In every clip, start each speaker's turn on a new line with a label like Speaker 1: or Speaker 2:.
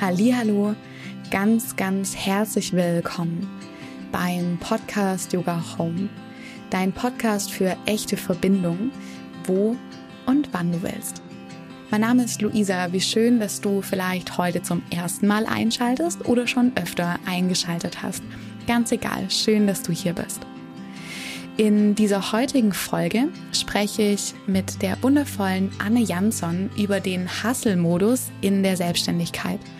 Speaker 1: Hallo, ganz, ganz herzlich willkommen beim Podcast Yoga Home, dein Podcast für echte Verbindung, wo und wann du willst. Mein Name ist Luisa. Wie schön, dass du vielleicht heute zum ersten Mal einschaltest oder schon öfter eingeschaltet hast. Ganz egal, schön, dass du hier bist. In dieser heutigen Folge spreche ich mit der wundervollen Anne Jansson über den Hustle-Modus in der Selbstständigkeit –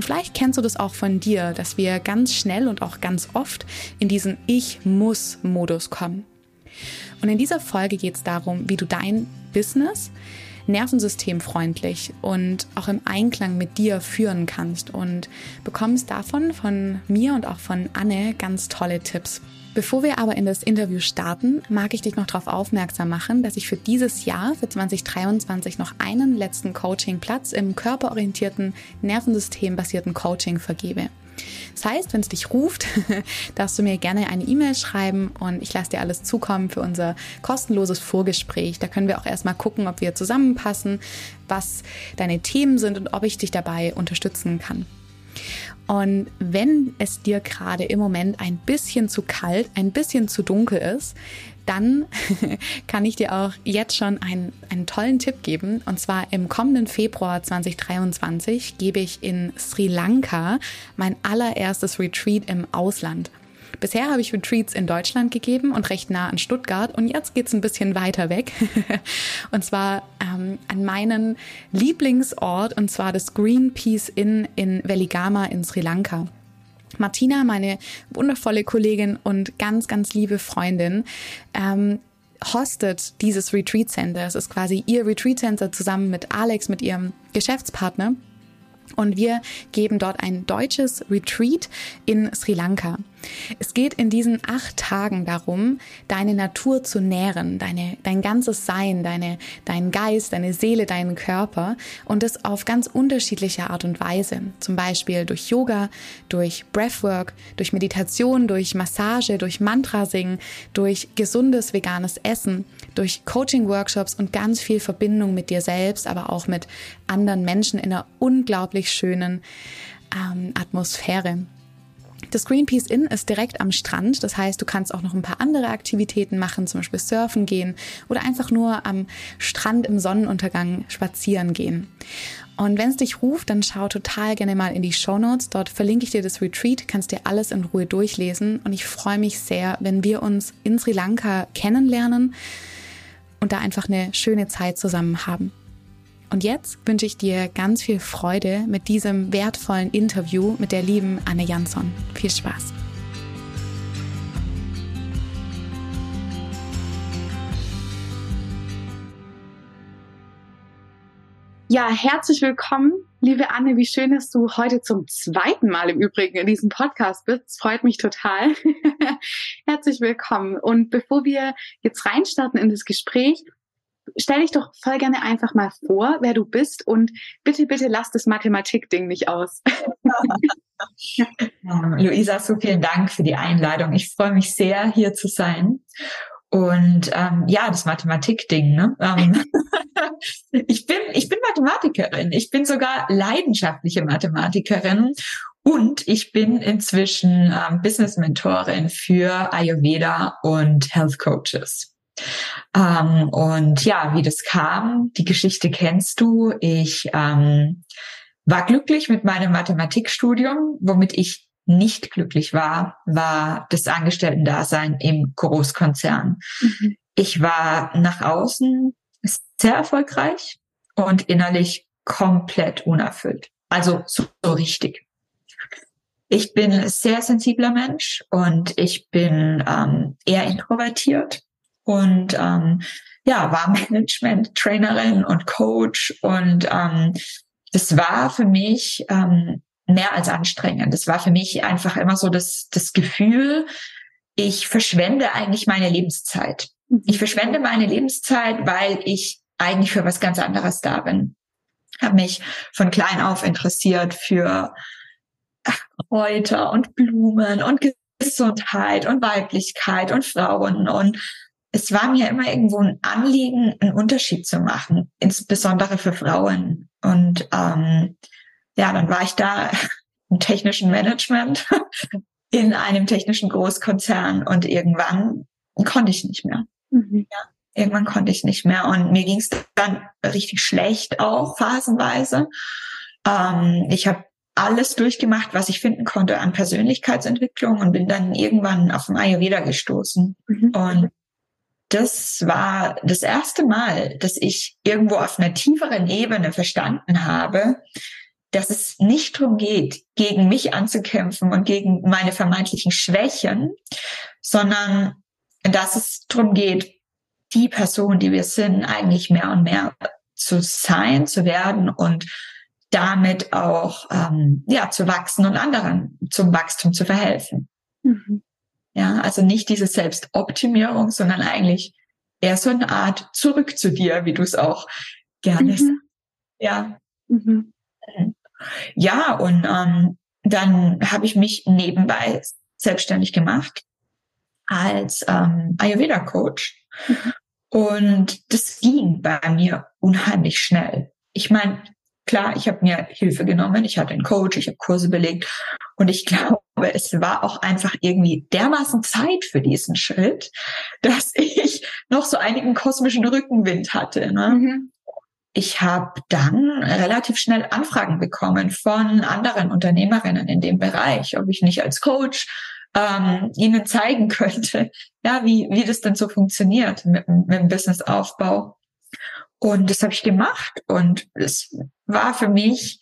Speaker 1: und vielleicht kennst du das auch von dir, dass wir ganz schnell und auch ganz oft in diesen Ich muss Modus kommen. Und in dieser Folge geht es darum, wie du dein Business nervensystemfreundlich und auch im Einklang mit dir führen kannst und bekommst davon von mir und auch von Anne ganz tolle Tipps. Bevor wir aber in das Interview starten, mag ich dich noch darauf aufmerksam machen, dass ich für dieses Jahr, für 2023, noch einen letzten Coachingplatz im körperorientierten, nervensystembasierten Coaching vergebe. Das heißt, wenn es dich ruft, darfst du mir gerne eine E-Mail schreiben und ich lasse dir alles zukommen für unser kostenloses Vorgespräch. Da können wir auch erstmal gucken, ob wir zusammenpassen, was deine Themen sind und ob ich dich dabei unterstützen kann. Und wenn es dir gerade im Moment ein bisschen zu kalt, ein bisschen zu dunkel ist, dann kann ich dir auch jetzt schon einen, einen tollen Tipp geben. Und zwar im kommenden Februar 2023 gebe ich in Sri Lanka mein allererstes Retreat im Ausland. Bisher habe ich Retreats in Deutschland gegeben und recht nah an Stuttgart und jetzt geht's ein bisschen weiter weg. und zwar ähm, an meinen Lieblingsort und zwar das Greenpeace Inn in Veligama in Sri Lanka. Martina, meine wundervolle Kollegin und ganz, ganz liebe Freundin, ähm, hostet dieses Retreat Center. Es ist quasi ihr Retreat Center zusammen mit Alex, mit ihrem Geschäftspartner. Und wir geben dort ein deutsches Retreat in Sri Lanka. Es geht in diesen acht Tagen darum, deine Natur zu nähren, deine, dein ganzes Sein, deine, deinen Geist, deine Seele, deinen Körper und das auf ganz unterschiedliche Art und Weise. Zum Beispiel durch Yoga, durch Breathwork, durch Meditation, durch Massage, durch Mantra singen, durch gesundes veganes Essen, durch Coaching-Workshops und ganz viel Verbindung mit dir selbst, aber auch mit anderen Menschen in einer unglaublich schönen ähm, Atmosphäre. Das Greenpeace Inn ist direkt am Strand. Das heißt, du kannst auch noch ein paar andere Aktivitäten machen, zum Beispiel surfen gehen oder einfach nur am Strand im Sonnenuntergang spazieren gehen. Und wenn es dich ruft, dann schau total gerne mal in die Show Notes. Dort verlinke ich dir das Retreat, kannst dir alles in Ruhe durchlesen. Und ich freue mich sehr, wenn wir uns in Sri Lanka kennenlernen und da einfach eine schöne Zeit zusammen haben. Und jetzt wünsche ich dir ganz viel Freude mit diesem wertvollen Interview mit der lieben Anne Jansson. Viel Spaß! Ja, herzlich willkommen, liebe Anne. Wie schön, dass du heute zum zweiten Mal im Übrigen in diesem Podcast bist. Es freut mich total. herzlich willkommen. Und bevor wir jetzt reinstarten in das Gespräch, stell dich doch voll gerne einfach mal vor, wer du bist und bitte, bitte lass das Mathematik-Ding nicht aus.
Speaker 2: Luisa, so vielen Dank für die Einladung. Ich freue mich sehr, hier zu sein. Und ähm, ja, das Mathematik-Ding. Ne? Ähm, ich bin ich bin Mathematikerin. Ich bin sogar leidenschaftliche Mathematikerin und ich bin inzwischen ähm, Business Mentorin für Ayurveda und Health Coaches. Ähm, und ja, wie das kam, die Geschichte kennst du. Ich ähm, war glücklich mit meinem Mathematikstudium, womit ich nicht glücklich war, war das Angestellten-Dasein im Großkonzern. Mhm. Ich war nach außen sehr erfolgreich und innerlich komplett unerfüllt. Also so, so richtig. Ich bin sehr sensibler Mensch und ich bin ähm, eher introvertiert und ähm, ja, war Management-Trainerin und Coach und ähm, das war für mich ähm, mehr als anstrengend. Das war für mich einfach immer so das, das Gefühl, ich verschwende eigentlich meine Lebenszeit. Ich verschwende meine Lebenszeit, weil ich eigentlich für was ganz anderes da bin. Habe mich von klein auf interessiert für Kräuter und Blumen und Gesundheit und Weiblichkeit und Frauen und es war mir immer irgendwo ein Anliegen, einen Unterschied zu machen, insbesondere für Frauen. Und ähm, ja, dann war ich da im technischen Management in einem technischen Großkonzern und irgendwann konnte ich nicht mehr. Mhm. Ja, irgendwann konnte ich nicht mehr und mir ging es dann richtig schlecht auch phasenweise. Ähm, ich habe alles durchgemacht, was ich finden konnte an Persönlichkeitsentwicklung und bin dann irgendwann auf den Ayurveda gestoßen. Mhm. Und das war das erste Mal, dass ich irgendwo auf einer tieferen Ebene verstanden habe, dass es nicht darum geht, gegen mich anzukämpfen und gegen meine vermeintlichen Schwächen, sondern dass es darum geht, die Person, die wir sind, eigentlich mehr und mehr zu sein, zu werden und damit auch ähm, ja zu wachsen und anderen zum Wachstum zu verhelfen. Mhm. Ja, also nicht diese Selbstoptimierung, sondern eigentlich eher so eine Art zurück zu dir, wie du es auch gerne mhm. sagst. Ja. Mhm. Ja, und ähm, dann habe ich mich nebenbei selbstständig gemacht als ähm, Ayurveda-Coach. Mhm. Und das ging bei mir unheimlich schnell. Ich meine, klar, ich habe mir Hilfe genommen, ich hatte einen Coach, ich habe Kurse belegt und ich glaube, es war auch einfach irgendwie dermaßen Zeit für diesen Schritt, dass ich noch so einigen kosmischen Rückenwind hatte. Ne? Mhm. Ich habe dann relativ schnell Anfragen bekommen von anderen Unternehmerinnen in dem Bereich, ob ich nicht als Coach ähm, ihnen zeigen könnte, ja, wie, wie das denn so funktioniert mit, mit dem Businessaufbau. Und das habe ich gemacht und es war für mich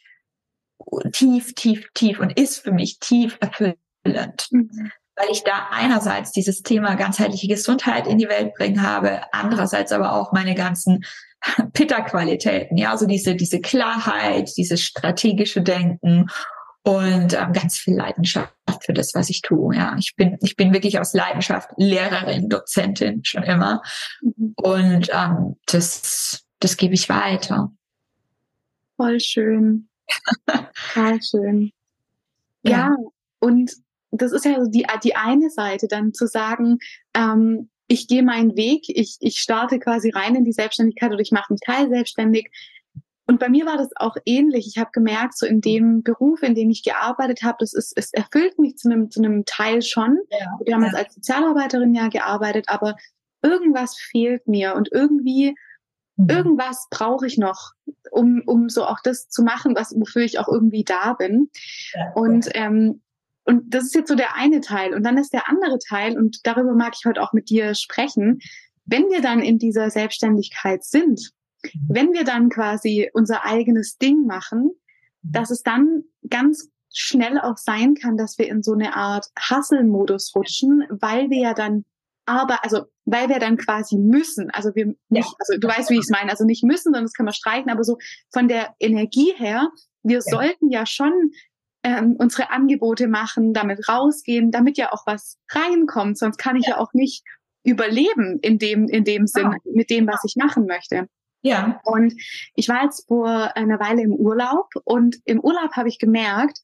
Speaker 2: tief, tief, tief und ist für mich tief erfüllend. Mhm. Weil ich da einerseits dieses Thema ganzheitliche Gesundheit in die Welt bringen habe, andererseits aber auch meine ganzen Pitta-Qualitäten, ja, also diese, diese Klarheit, dieses strategische Denken und ähm, ganz viel Leidenschaft für das, was ich tue. Ja, ich bin, ich bin wirklich aus Leidenschaft Lehrerin, Dozentin schon immer. Mhm. Und ähm, das, das gebe ich weiter.
Speaker 3: Voll schön. Voll schön. Ja. ja, und das ist ja die, die eine Seite, dann zu sagen, ähm, ich gehe meinen Weg, ich, ich starte quasi rein in die Selbstständigkeit oder ich mache mich teilselbstständig. Und bei mir war das auch ähnlich. Ich habe gemerkt, so in dem Beruf, in dem ich gearbeitet habe, das ist, es erfüllt mich zu einem, zu einem Teil schon. Ja, Wir haben ja. als Sozialarbeiterin ja gearbeitet, aber irgendwas fehlt mir und irgendwie Mhm. Irgendwas brauche ich noch, um, um so auch das zu machen, was, wofür ich auch irgendwie da bin. Ja, und, ähm, und das ist jetzt so der eine Teil. Und dann ist der andere Teil, und darüber mag ich heute auch mit dir sprechen, wenn wir dann in dieser Selbstständigkeit sind, wenn wir dann quasi unser eigenes Ding machen, dass es dann ganz schnell auch sein kann, dass wir in so eine Art Hustle-Modus rutschen, weil wir ja dann aber, also, weil wir dann quasi müssen, also wir nicht, also du weißt, wie ich es meine, also nicht müssen, sondern das kann man streichen, aber so von der Energie her, wir ja. sollten ja schon ähm, unsere Angebote machen, damit rausgehen, damit ja auch was reinkommt, sonst kann ich ja, ja auch nicht überleben in dem, in dem Sinn, ja. mit dem, was ich machen möchte. Ja. Und ich war jetzt vor einer Weile im Urlaub und im Urlaub habe ich gemerkt,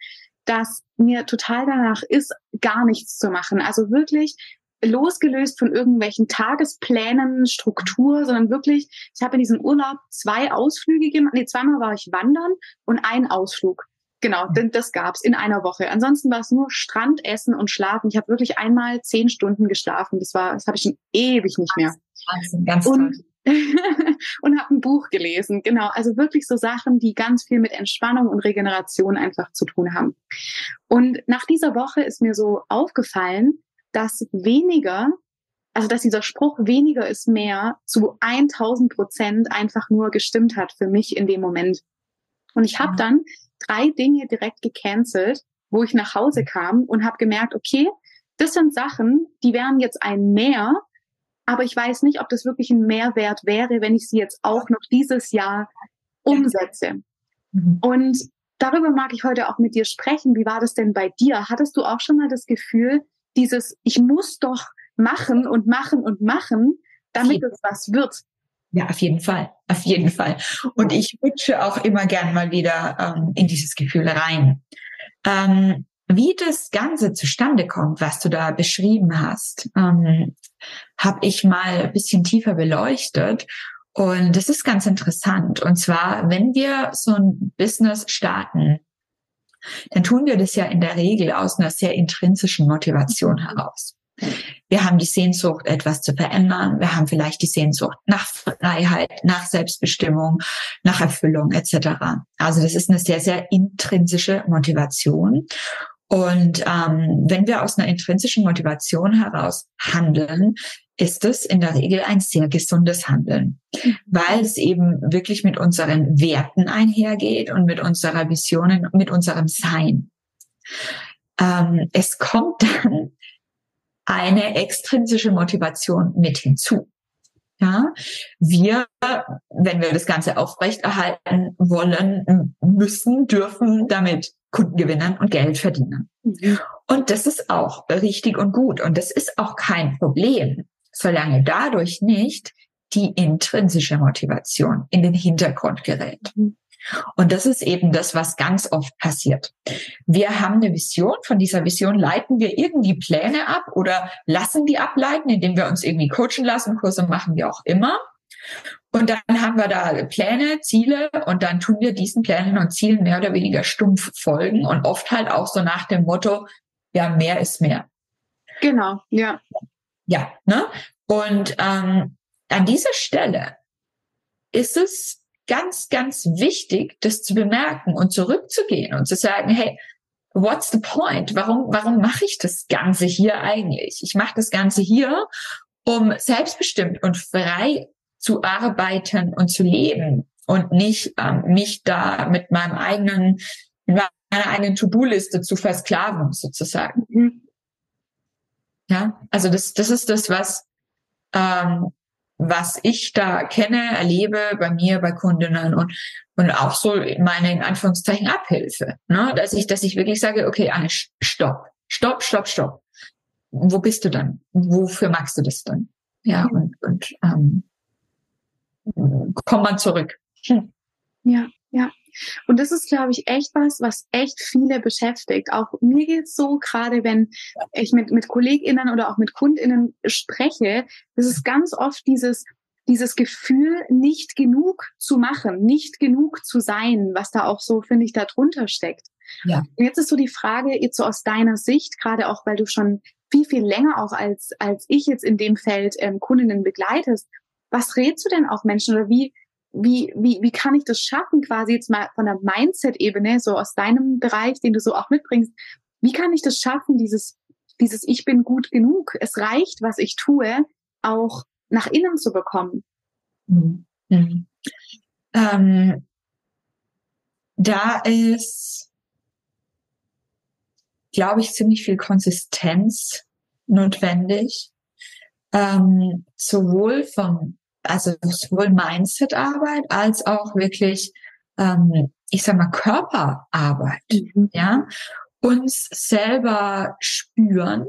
Speaker 3: dass mir total danach ist, gar nichts zu machen. Also wirklich losgelöst von irgendwelchen Tagesplänen, Struktur, sondern wirklich, ich habe in diesem Urlaub zwei Ausflüge gemacht. Nee, zweimal war ich wandern und einen Ausflug. Genau, denn das gab's in einer Woche. Ansonsten war es nur Strand, Essen und Schlafen. Ich habe wirklich einmal zehn Stunden geschlafen. Das war, das habe ich schon ewig nicht mehr. Wahnsinn, ganz und, toll. und habe ein Buch gelesen. Genau, also wirklich so Sachen, die ganz viel mit Entspannung und Regeneration einfach zu tun haben. Und nach dieser Woche ist mir so aufgefallen, dass weniger, also dass dieser Spruch weniger ist mehr zu 1000 Prozent einfach nur gestimmt hat für mich in dem Moment. Und ich habe dann drei Dinge direkt gecancelt, wo ich nach Hause mhm. kam und habe gemerkt, okay, das sind Sachen, die wären jetzt ein Mehr, aber ich weiß nicht, ob das wirklich ein Mehrwert wäre, wenn ich sie jetzt auch noch dieses Jahr umsetze. Mhm. Und darüber mag ich heute auch mit dir sprechen. Wie war das denn bei dir? Hattest du auch schon mal das Gefühl, dieses, ich muss doch machen und machen und machen, damit es was wird.
Speaker 2: Ja, auf jeden Fall, auf jeden Fall. Und ich rutsche auch immer gern mal wieder ähm, in dieses Gefühl rein. Ähm, wie das Ganze zustande kommt, was du da beschrieben hast, ähm, habe ich mal ein bisschen tiefer beleuchtet. Und das ist ganz interessant. Und zwar, wenn wir so ein Business starten, dann tun wir das ja in der Regel aus einer sehr intrinsischen Motivation heraus. Wir haben die Sehnsucht, etwas zu verändern. Wir haben vielleicht die Sehnsucht nach Freiheit, nach Selbstbestimmung, nach Erfüllung etc. Also das ist eine sehr, sehr intrinsische Motivation. Und ähm, wenn wir aus einer intrinsischen Motivation heraus handeln, ist es in der Regel ein sehr gesundes Handeln, weil es eben wirklich mit unseren Werten einhergeht und mit unserer Vision, mit unserem Sein. Ähm, es kommt dann eine extrinsische Motivation mit hinzu. Ja, wir, wenn wir das Ganze aufrechterhalten wollen, müssen, dürfen damit Kunden gewinnen und Geld verdienen. Mhm. Und das ist auch richtig und gut. Und das ist auch kein Problem, solange dadurch nicht die intrinsische Motivation in den Hintergrund gerät. Mhm. Und das ist eben das, was ganz oft passiert. Wir haben eine Vision, von dieser Vision leiten wir irgendwie Pläne ab oder lassen die ableiten, indem wir uns irgendwie coachen lassen, Kurse machen wir auch immer. Und dann haben wir da Pläne, Ziele und dann tun wir diesen Plänen und Zielen mehr oder weniger stumpf folgen und oft halt auch so nach dem Motto, ja, mehr ist mehr.
Speaker 3: Genau, ja.
Speaker 2: Ja, ne? Und ähm, an dieser Stelle ist es ganz, ganz wichtig, das zu bemerken und zurückzugehen und zu sagen, hey, what's the point? Warum, warum mache ich das Ganze hier eigentlich? Ich mache das Ganze hier, um selbstbestimmt und frei zu arbeiten und zu leben und nicht ähm, mich da mit meinem eigenen, mit meiner eigenen To-Do-Liste zu versklaven, sozusagen. Mhm. Ja, also das, das ist das, was ähm, was ich da kenne, erlebe bei mir, bei Kundinnen und, und auch so meine, in Anführungszeichen, Abhilfe. Ne? Dass ich, dass ich wirklich sage, okay, Anne, stopp, stopp, stopp, stopp. Wo bist du dann? Wofür magst du das dann? Ja, und, und ähm, komm mal zurück.
Speaker 3: Hm. Ja, ja. Und das ist, glaube ich, echt was, was echt viele beschäftigt. Auch mir geht's so, gerade wenn ich mit, mit KollegInnen oder auch mit KundInnen spreche, das ist ganz oft dieses, dieses Gefühl, nicht genug zu machen, nicht genug zu sein, was da auch so, finde ich, da drunter steckt. Ja. Und jetzt ist so die Frage, jetzt so aus deiner Sicht, gerade auch, weil du schon viel, viel länger auch als, als ich jetzt in dem Feld ähm, Kundinnen begleitest, was rätst du denn auch Menschen oder wie, wie, wie, wie kann ich das schaffen, quasi jetzt mal von der Mindset-Ebene, so aus deinem Bereich, den du so auch mitbringst, wie kann ich das schaffen, dieses, dieses Ich bin gut genug, es reicht, was ich tue, auch nach innen zu bekommen? Mhm.
Speaker 2: Ähm, da ist, glaube ich, ziemlich viel Konsistenz notwendig, ähm, sowohl vom also sowohl Mindset-Arbeit als auch wirklich, ähm, ich sag mal, Körperarbeit, mhm. ja, uns selber spüren,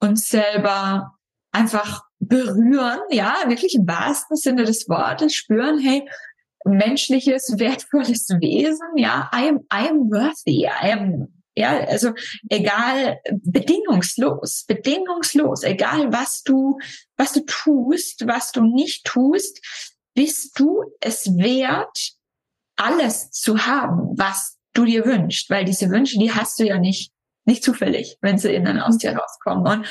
Speaker 2: uns selber einfach berühren, ja, wirklich im wahrsten Sinne des Wortes spüren, hey, menschliches, wertvolles Wesen, ja, I am, I am worthy, I am ja, also egal, bedingungslos, bedingungslos, egal was du, was du tust, was du nicht tust, bist du es wert, alles zu haben, was du dir wünschst, weil diese Wünsche, die hast du ja nicht, nicht zufällig, wenn sie innen aus dir rauskommen. Und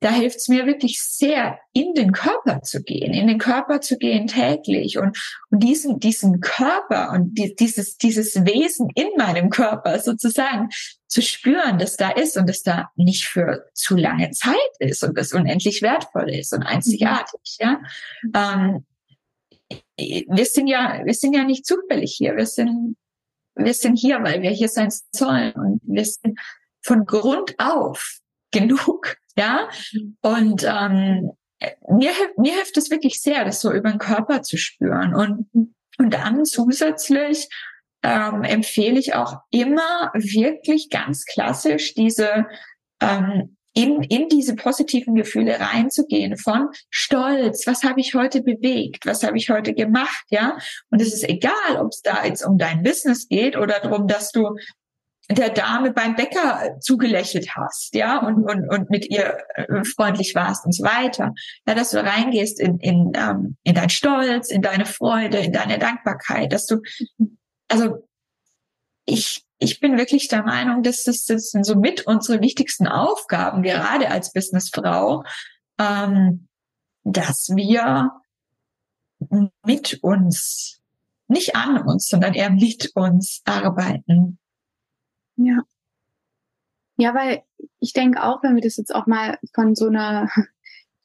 Speaker 2: da hilft es mir wirklich sehr, in den Körper zu gehen, in den Körper zu gehen täglich und, und diesen, diesen Körper und die, dieses, dieses Wesen in meinem Körper sozusagen zu spüren, dass da ist und dass da nicht für zu lange Zeit ist und das unendlich wertvoll ist und einzigartig, ja. Ähm, wir sind ja, wir sind ja nicht zufällig hier. Wir sind, wir sind hier, weil wir hier sein sollen und wir sind von Grund auf genug ja, und ähm, mir, mir hilft es wirklich sehr, das so über den Körper zu spüren. Und, und dann zusätzlich ähm, empfehle ich auch immer wirklich ganz klassisch diese ähm, in, in diese positiven Gefühle reinzugehen von Stolz, was habe ich heute bewegt, was habe ich heute gemacht, ja. Und es ist egal, ob es da jetzt um dein Business geht oder darum, dass du der Dame beim Bäcker zugelächelt hast, ja, und, und, und mit ihr äh, freundlich warst und so weiter. Ja, dass du reingehst in, in, ähm, in dein Stolz, in deine Freude, in deine Dankbarkeit, dass du, also ich, ich bin wirklich der Meinung, dass das, das sind so mit unsere wichtigsten Aufgaben, gerade als Businessfrau, ähm, dass wir mit uns, nicht an uns, sondern eher mit uns arbeiten.
Speaker 3: Ja. Ja, weil ich denke auch, wenn wir das jetzt auch mal von so einer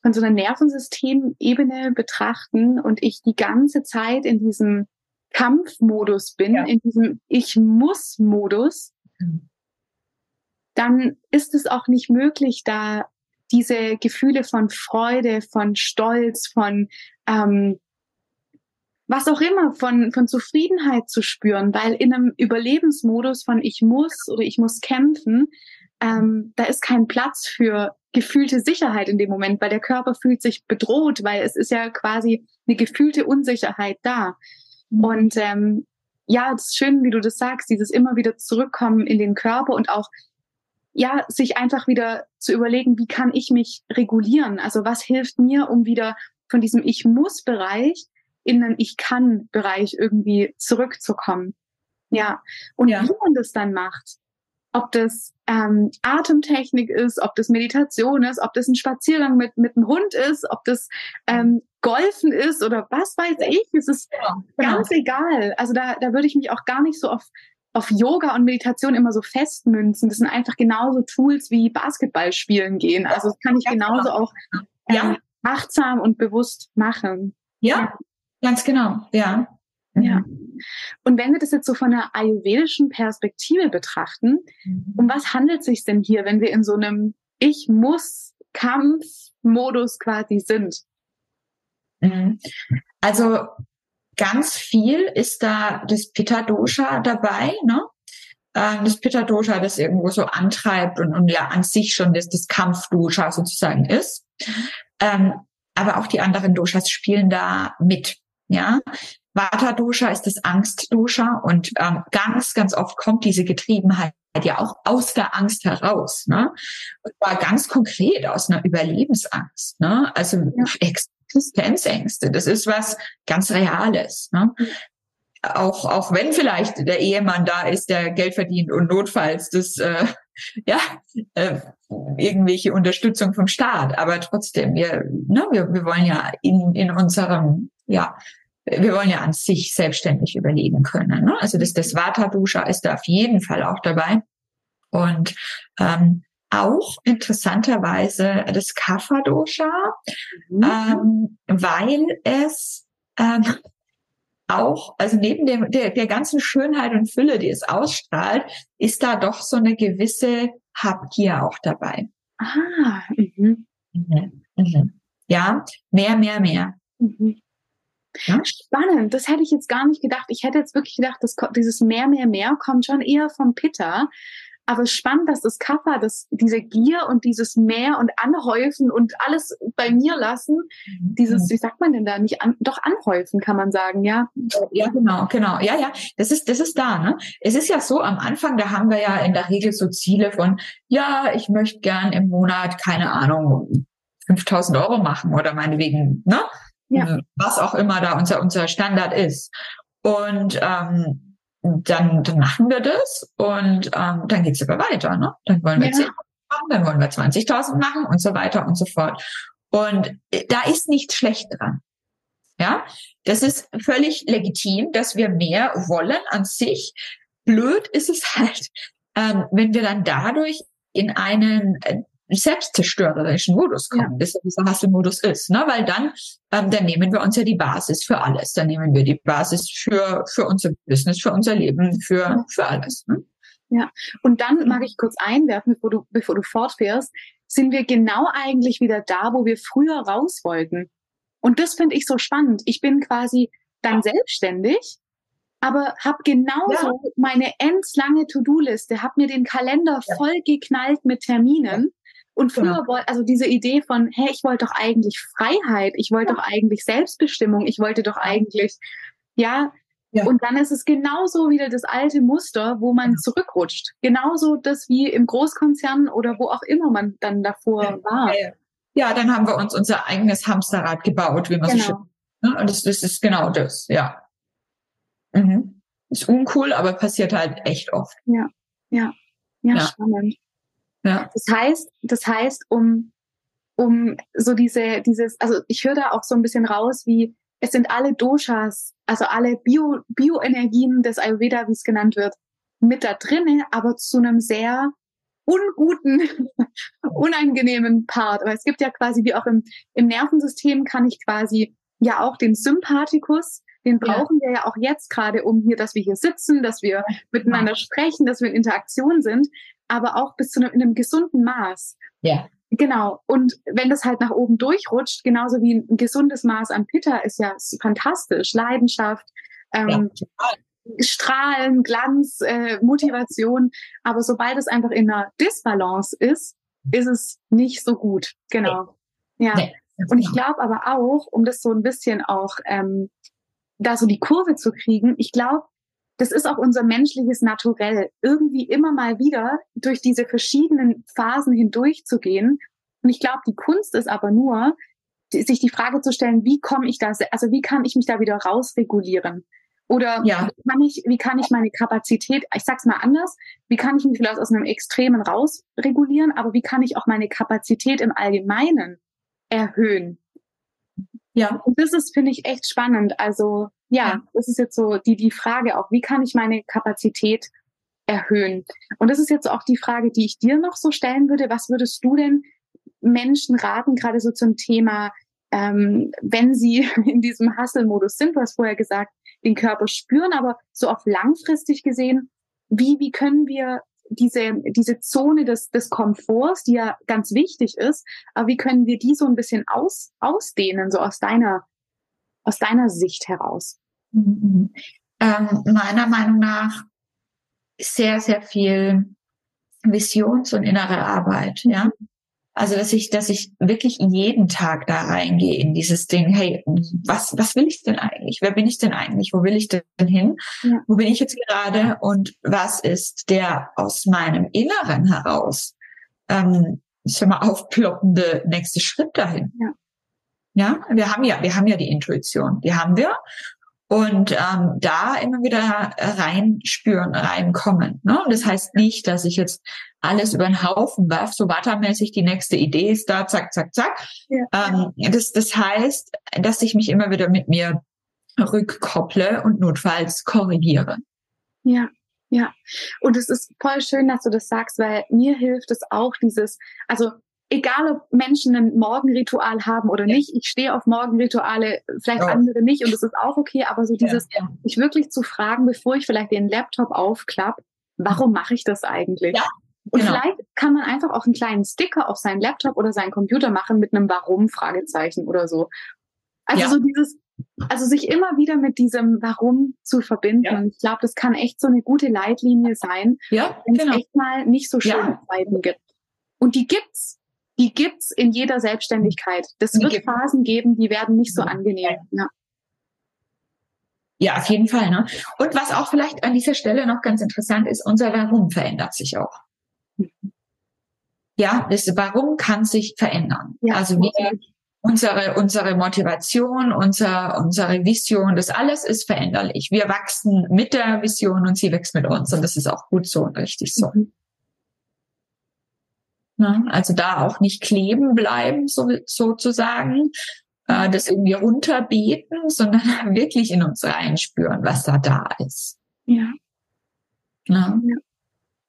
Speaker 3: von so einer Nervensystemebene betrachten und ich die ganze Zeit in diesem Kampfmodus bin, ja. in diesem Ich muss Modus, mhm. dann ist es auch nicht möglich, da diese Gefühle von Freude, von Stolz, von ähm, was auch immer, von, von Zufriedenheit zu spüren, weil in einem Überlebensmodus von ich muss oder ich muss kämpfen, ähm, da ist kein Platz für gefühlte Sicherheit in dem Moment, weil der Körper fühlt sich bedroht, weil es ist ja quasi eine gefühlte Unsicherheit da. Mhm. Und ähm, ja, es ist schön, wie du das sagst, dieses immer wieder zurückkommen in den Körper und auch ja, sich einfach wieder zu überlegen, wie kann ich mich regulieren? Also was hilft mir, um wieder von diesem Ich muss Bereich in den Ich kann Bereich irgendwie zurückzukommen? Ja. Und ja. wie man das dann macht, ob das ähm, Atemtechnik ist, ob das Meditation ist, ob das ein Spaziergang mit, mit einem Hund ist, ob das ähm, Golfen ist oder was weiß ich. Es ist ja, genau. ganz egal. Also da, da würde ich mich auch gar nicht so auf, auf Yoga und Meditation immer so festmünzen. Das sind einfach genauso Tools wie Basketball spielen gehen. Also das kann ich genauso genau. auch ähm, ja. achtsam und bewusst machen.
Speaker 2: Ja, ganz genau. Ja.
Speaker 3: Ja. Und wenn wir das jetzt so von einer ayurvedischen Perspektive betrachten, mhm. um was handelt es sich denn hier, wenn wir in so einem Ich muss Kampfmodus quasi sind?
Speaker 2: Mhm. Also ganz viel ist da das Pitta Dosha dabei, ne? Ähm, das Pitta Dosha, das irgendwo so antreibt und, und ja an sich schon das, das Kampfdosha sozusagen ist. Mhm. Ähm, aber auch die anderen Doshas spielen da mit. Ja, Vata Dosha ist das Angst Dosha und ähm, ganz, ganz oft kommt diese Getriebenheit ja auch aus der Angst heraus, ne? Und zwar ganz konkret aus einer Überlebensangst, ne? Also ja. Existenzängste, das ist was ganz Reales, ne? Auch, auch wenn vielleicht der Ehemann da ist, der Geld verdient und notfalls das, äh, ja, äh, irgendwelche Unterstützung vom Staat, aber trotzdem, wir, ne, wir, wir wollen ja in, in unserem, ja, wir wollen ja an sich selbstständig überleben können. Ne? Also das, das Vata-Dusha ist da auf jeden Fall auch dabei. Und ähm, auch interessanterweise das Kapha-Dosha, mhm. ähm, weil es ähm, auch, also neben dem, der, der ganzen Schönheit und Fülle, die es ausstrahlt, ist da doch so eine gewisse Habgier auch dabei.
Speaker 3: Ah, mhm.
Speaker 2: Mhm. Mhm. Ja, mehr, mehr, mehr. Mhm.
Speaker 3: Ja? Spannend, das hätte ich jetzt gar nicht gedacht. Ich hätte jetzt wirklich gedacht, dass dieses mehr, mehr, mehr kommt schon eher vom Pitter. Aber spannend, dass das Kappa, das, diese Gier und dieses Mehr und Anhäufen und alles bei mir lassen, mhm. dieses, wie sagt man denn da, nicht an, doch anhäufen, kann man sagen, ja?
Speaker 2: Ja, genau, genau. Ja, ja, das ist, das ist da, ne? Es ist ja so, am Anfang, da haben wir ja in der Regel so Ziele von, ja, ich möchte gern im Monat, keine Ahnung, 5000 Euro machen oder meinetwegen, ne? Ja. Äh, was auch immer da unser, unser Standard ist. Und ähm, dann, dann machen wir das und ähm, dann geht's aber weiter. Ne? Dann wollen wir ja. 10 machen, dann wollen wir 20.000 machen und so weiter und so fort. Und äh, da ist nichts schlecht dran. Ja, das ist völlig legitim, dass wir mehr wollen an sich. Blöd ist es halt, ähm, wenn wir dann dadurch in einen äh, selbstzerstörerischen Modus kommen, ja. bis dieser Hasselmodus ist, ne? weil dann, ähm, dann nehmen wir uns ja die Basis für alles. Dann nehmen wir die Basis für, für unser Business, für unser Leben, für, für alles. Ne?
Speaker 3: Ja, und dann mag ich kurz einwerfen, bevor du, bevor du fortfährst, sind wir genau eigentlich wieder da, wo wir früher raus wollten. Und das finde ich so spannend. Ich bin quasi dann selbstständig aber habe genauso ja. meine endlange To-Do-Liste, habe mir den Kalender ja. voll geknallt mit Terminen und früher genau. wollte, also diese Idee von, hey, ich wollte doch eigentlich Freiheit, ich wollte ja. doch eigentlich Selbstbestimmung, ich wollte doch eigentlich, ja, ja. Und dann ist es genauso wieder das alte Muster, wo man zurückrutscht. Genauso das wie im Großkonzern oder wo auch immer man dann davor war.
Speaker 2: Ja, dann haben wir uns unser eigenes Hamsterrad gebaut, wie man genau. so schön. Ne? Und das, das ist genau das, ja. Mhm. Ist uncool, aber passiert halt echt oft.
Speaker 3: Ja, ja, ja, ja. spannend. Ja. Das heißt, das heißt, um, um so diese, dieses, also ich höre da auch so ein bisschen raus, wie es sind alle Doshas, also alle Bio, Bioenergien des Ayurveda, wie es genannt wird, mit da drinne, aber zu einem sehr unguten, unangenehmen Part. Aber es gibt ja quasi, wie auch im, im Nervensystem kann ich quasi ja auch den Sympathikus, den brauchen ja. wir ja auch jetzt gerade, um hier, dass wir hier sitzen, dass wir miteinander sprechen, dass wir in Interaktion sind, aber auch bis zu einem, in einem gesunden Maß.
Speaker 2: Ja.
Speaker 3: Genau. Und wenn das halt nach oben durchrutscht, genauso wie ein gesundes Maß an Pitta ist ja fantastisch. Leidenschaft, ähm, ja. Strahlen, Glanz, äh, Motivation. Aber sobald es einfach in einer Disbalance ist, ist es nicht so gut. Genau. Ja. Nee. Und ich glaube aber auch, um das so ein bisschen auch ähm, da so die Kurve zu kriegen, ich glaube, das ist auch unser menschliches Naturell, irgendwie immer mal wieder durch diese verschiedenen Phasen hindurchzugehen. Und ich glaube, die Kunst ist aber nur, sich die Frage zu stellen, wie komme ich da, also wie kann ich mich da wieder rausregulieren? Oder ja. wie, kann ich, wie kann ich meine Kapazität, ich sag's mal anders, wie kann ich mich vielleicht aus einem Extremen rausregulieren, aber wie kann ich auch meine Kapazität im Allgemeinen erhöhen? Ja. Und das ist, finde ich, echt spannend. Also ja, ja, das ist jetzt so die, die Frage auch, wie kann ich meine Kapazität erhöhen? Und das ist jetzt auch die Frage, die ich dir noch so stellen würde. Was würdest du denn Menschen raten, gerade so zum Thema, ähm, wenn sie in diesem Hustle-Modus sind, du hast vorher gesagt, den Körper spüren, aber so auf langfristig gesehen, wie, wie können wir diese, diese Zone des, des Komforts, die ja ganz wichtig ist, aber wie können wir die so ein bisschen aus, ausdehnen, so aus deiner, aus deiner Sicht heraus?
Speaker 2: Mhm. Ähm, meiner Meinung nach sehr, sehr viel Visions- und innere Arbeit, ja. Mhm. Also, dass ich, dass ich wirklich jeden Tag da reingehe in dieses Ding, hey, was, was will ich denn eigentlich? Wer bin ich denn eigentlich? Wo will ich denn hin? Ja. Wo bin ich jetzt gerade? Und was ist der aus meinem Inneren heraus, ähm, ich sag mal, aufploppende nächste Schritt dahin? Ja. Ja, wir haben ja, wir haben ja die Intuition, die haben wir. Und ähm, da immer wieder reinspüren, reinkommen. Ne? Und das heißt nicht, dass ich jetzt alles über den Haufen werfe, so watermäßig die nächste Idee ist da, zack, zack, zack. Ja. Ähm, das, das heißt, dass ich mich immer wieder mit mir rückkopple und notfalls korrigiere.
Speaker 3: Ja, ja. Und es ist voll schön, dass du das sagst, weil mir hilft es auch dieses, also egal ob Menschen ein Morgenritual haben oder nicht, ich stehe auf Morgenrituale, vielleicht oh. andere nicht und es ist auch okay, aber so dieses, ja, ja. mich wirklich zu fragen, bevor ich vielleicht den Laptop aufklapp, warum mache ich das eigentlich? Ja, und genau. vielleicht kann man einfach auch einen kleinen Sticker auf seinen Laptop oder seinen Computer machen mit einem Warum Fragezeichen oder so. Also ja. so dieses, also sich immer wieder mit diesem Warum zu verbinden. Ja. Ich glaube, das kann echt so eine gute Leitlinie sein,
Speaker 2: ja,
Speaker 3: wenn es genau. echt mal nicht so schöne Zeiten gibt. Und die gibt's die gibt's in jeder Selbstständigkeit. Das die wird gibt. Phasen geben, die werden nicht so angenehm. Ja.
Speaker 2: Ja, auf jeden Fall. Ne? Und was auch vielleicht an dieser Stelle noch ganz interessant ist, unser Warum verändert sich auch. Ja, das Warum kann sich verändern. Ja, also wir, unsere, unsere Motivation, unser, unsere Vision, das alles ist veränderlich. Wir wachsen mit der Vision und sie wächst mit uns. Und das ist auch gut so und richtig so. Mhm. Ne? Also da auch nicht kleben bleiben, so, sozusagen, äh, das irgendwie runterbeten, sondern wirklich in uns reinspüren, was da da ist.
Speaker 3: Ja. Ne? ja.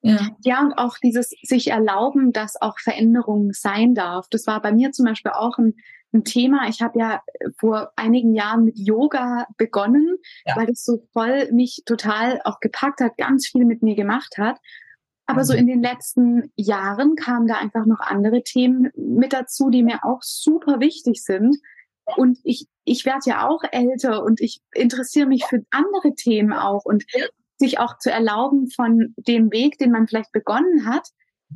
Speaker 3: Ja. ja, und auch dieses sich erlauben, dass auch Veränderung sein darf. Das war bei mir zum Beispiel auch ein, ein Thema. Ich habe ja vor einigen Jahren mit Yoga begonnen, ja. weil das so voll mich total auch gepackt hat, ganz viel mit mir gemacht hat. Aber so mhm. in den letzten Jahren kamen da einfach noch andere Themen mit dazu, die mir auch super wichtig sind. Und ich, ich werde ja auch älter und ich interessiere mich für andere Themen auch und sich auch zu erlauben, von dem Weg, den man vielleicht begonnen hat,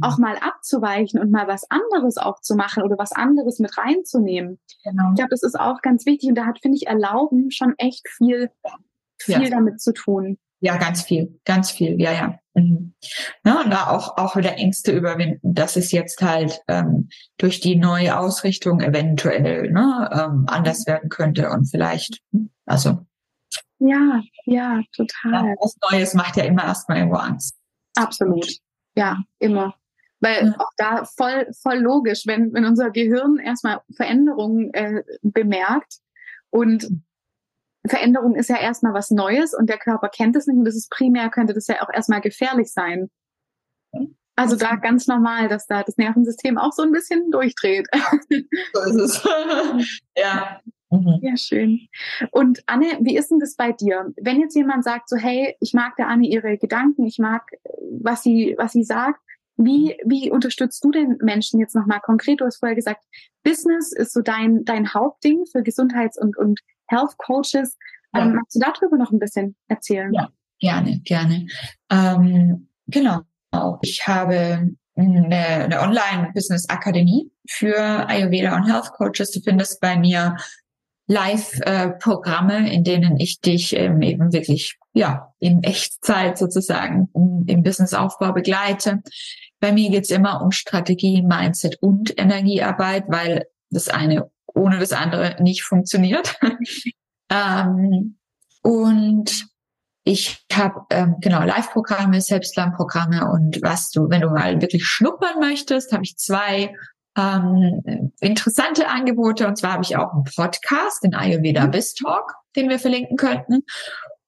Speaker 3: auch mal abzuweichen und mal was anderes auch zu machen oder was anderes mit reinzunehmen. Genau. Ich glaube, das ist auch ganz wichtig und da hat, finde ich, Erlauben schon echt viel, viel ja. damit zu tun.
Speaker 2: Ja, ganz viel, ganz viel, ja, ja. Mhm. Ja, und da auch, auch wieder Ängste überwinden, dass es jetzt halt ähm, durch die neue Ausrichtung eventuell ne, ähm, anders werden könnte und vielleicht, also
Speaker 3: Ja, ja, total. Ja,
Speaker 2: was Neues macht ja immer erstmal irgendwo Angst.
Speaker 3: Absolut. Ja, immer. Weil ja. auch da voll, voll logisch, wenn, wenn unser Gehirn erstmal Veränderungen äh, bemerkt und Veränderung ist ja erstmal was Neues und der Körper kennt es nicht und das ist primär, könnte das ja auch erstmal gefährlich sein. Also da ganz normal, dass da das Nervensystem auch so ein bisschen durchdreht. So ist es. ja. Mhm. Ja, schön. Und Anne, wie ist denn das bei dir? Wenn jetzt jemand sagt so, hey, ich mag der Anne ihre Gedanken, ich mag, was sie, was sie sagt, wie, wie unterstützt du den Menschen jetzt nochmal konkret? Du hast vorher gesagt, Business ist so dein, dein Hauptding für Gesundheits- und, und Health Coaches. Ja. Ähm, magst du darüber noch ein bisschen erzählen?
Speaker 2: Ja, gerne, gerne. Ähm, genau. Ich habe eine, eine Online-Business-Akademie für Ayurveda und Health Coaches. Du findest bei mir Live-Programme, in denen ich dich ähm, eben wirklich ja in Echtzeit sozusagen im Businessaufbau begleite. Bei mir geht's immer um Strategie, Mindset und Energiearbeit, weil das eine ohne das andere nicht funktioniert. ähm, und ich habe ähm, genau Live-Programme, Selbstlernprogramme und was du, wenn du mal wirklich schnuppern möchtest, habe ich zwei ähm, interessante Angebote. Und zwar habe ich auch einen Podcast, den Ayurveda mhm. Biz Talk, den wir verlinken könnten.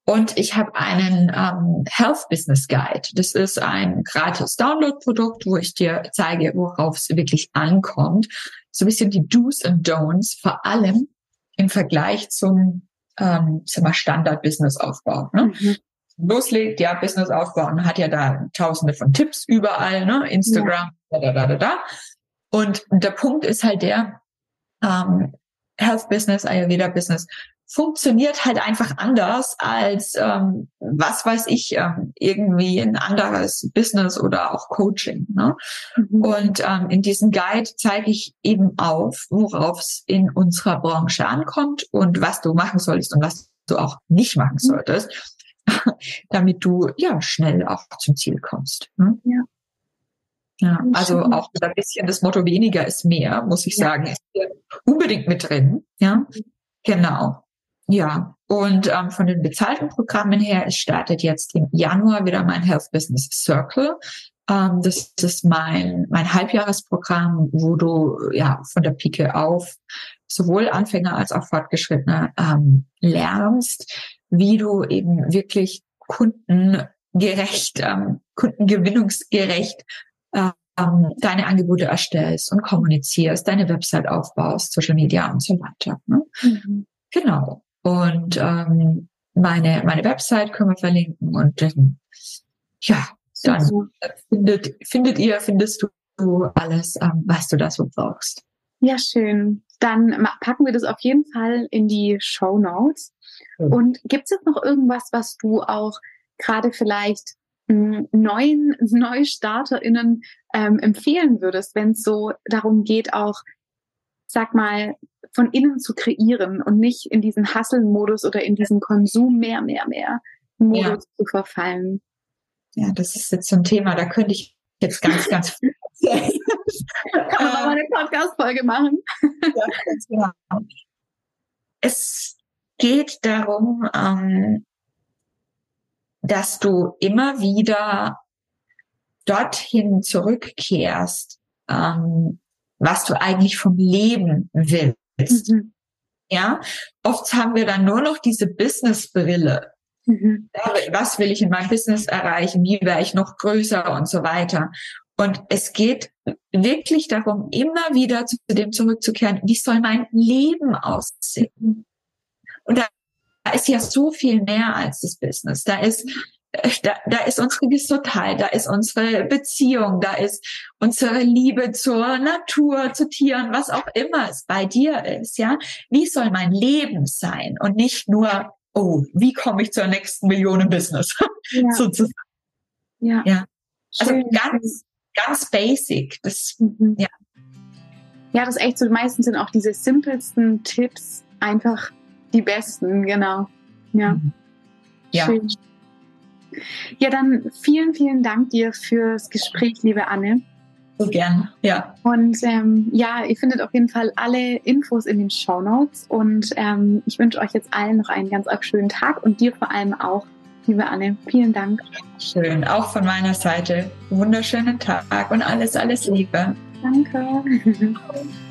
Speaker 2: Und ich habe einen ähm, Health Business Guide. Das ist ein gratis Download-Produkt, wo ich dir zeige, worauf es wirklich ankommt. So ein bisschen die Do's und Don'ts, vor allem im Vergleich zum ähm, sag mal, Standard-Business-Aufbau. Ne? Mhm. Loslegt, ja, Business aufbauen, hat ja da tausende von Tipps überall, ne? Instagram, ja. da, da, da, da. Und der Punkt ist halt der, ähm, Health Business, Ayurveda Business funktioniert halt einfach anders als ähm, was weiß ich ähm, irgendwie ein anderes Business oder auch Coaching. Ne? Mhm. Und ähm, in diesem Guide zeige ich eben auf, worauf es in unserer Branche ankommt und was du machen solltest und was du auch nicht machen mhm. solltest, damit du ja schnell auch zum Ziel kommst. Ne? Ja. Ja, also auch ein bisschen das Motto weniger ist mehr, muss ich ja. sagen, ist unbedingt mit drin. Ja, mhm. genau. Ja, und ähm, von den bezahlten Programmen her, es startet jetzt im Januar wieder mein Health Business Circle. Ähm, das, ist mein, mein Halbjahresprogramm, wo du ja von der Pike auf sowohl Anfänger als auch Fortgeschrittene ähm, lernst, wie du eben wirklich kundengerecht, ähm, kundengewinnungsgerecht ähm, deine Angebote erstellst und kommunizierst, deine Website aufbaust, Social Media und so weiter. Ne? Mhm. Genau. Und ähm, meine, meine Website können wir verlinken und dann, ja, dann findet, findet ihr, findest du alles, ähm, was du da so brauchst.
Speaker 3: Ja, schön. Dann packen wir das auf jeden Fall in die Show Notes. Mhm. Und gibt es jetzt noch irgendwas, was du auch gerade vielleicht neuen NeustarterInnen ähm, empfehlen würdest, wenn es so darum geht, auch, sag mal, von innen zu kreieren und nicht in diesen Hustle-Modus oder in diesen Konsum mehr, mehr, mehr Modus ja. zu verfallen?
Speaker 2: Ja, das ist jetzt so ein Thema, da könnte ich jetzt ganz, ganz viel
Speaker 3: erzählen. Kann man mal eine Podcast-Folge machen? ja, genau.
Speaker 2: Es geht darum, ähm, dass du immer wieder dorthin zurückkehrst, ähm, was du eigentlich vom Leben willst. Mhm. Ja, oft haben wir dann nur noch diese Business-Brille. Mhm. Was will ich in meinem Business erreichen? Wie wäre ich noch größer und so weiter? Und es geht wirklich darum, immer wieder zu dem zurückzukehren, wie soll mein Leben aussehen? Mhm. Und da da ist ja so viel mehr als das Business. Da ist da, da ist unsere Gesundheit, da ist unsere Beziehung, da ist unsere Liebe zur Natur, zu Tieren, was auch immer es bei dir ist, ja. Wie soll mein Leben sein und nicht nur, oh, wie komme ich zur nächsten Million im Business, ja. sozusagen. Ja. ja. Also Schön. ganz, ganz basic. Das, mhm. ja.
Speaker 3: Ja, das ist echt so. Meistens sind auch diese simpelsten Tipps einfach die besten, genau. Ja. Mhm. Ja. Schön. Ja, dann vielen, vielen Dank dir fürs Gespräch, liebe Anne.
Speaker 2: So gern, ja.
Speaker 3: Und ähm, ja, ihr findet auf jeden Fall alle Infos in den Show Notes. Und ähm, ich wünsche euch jetzt allen noch einen ganz schönen Tag und dir vor allem auch, liebe Anne. Vielen Dank.
Speaker 2: Schön, auch von meiner Seite. Wunderschönen Tag und alles, alles Liebe.
Speaker 3: Danke.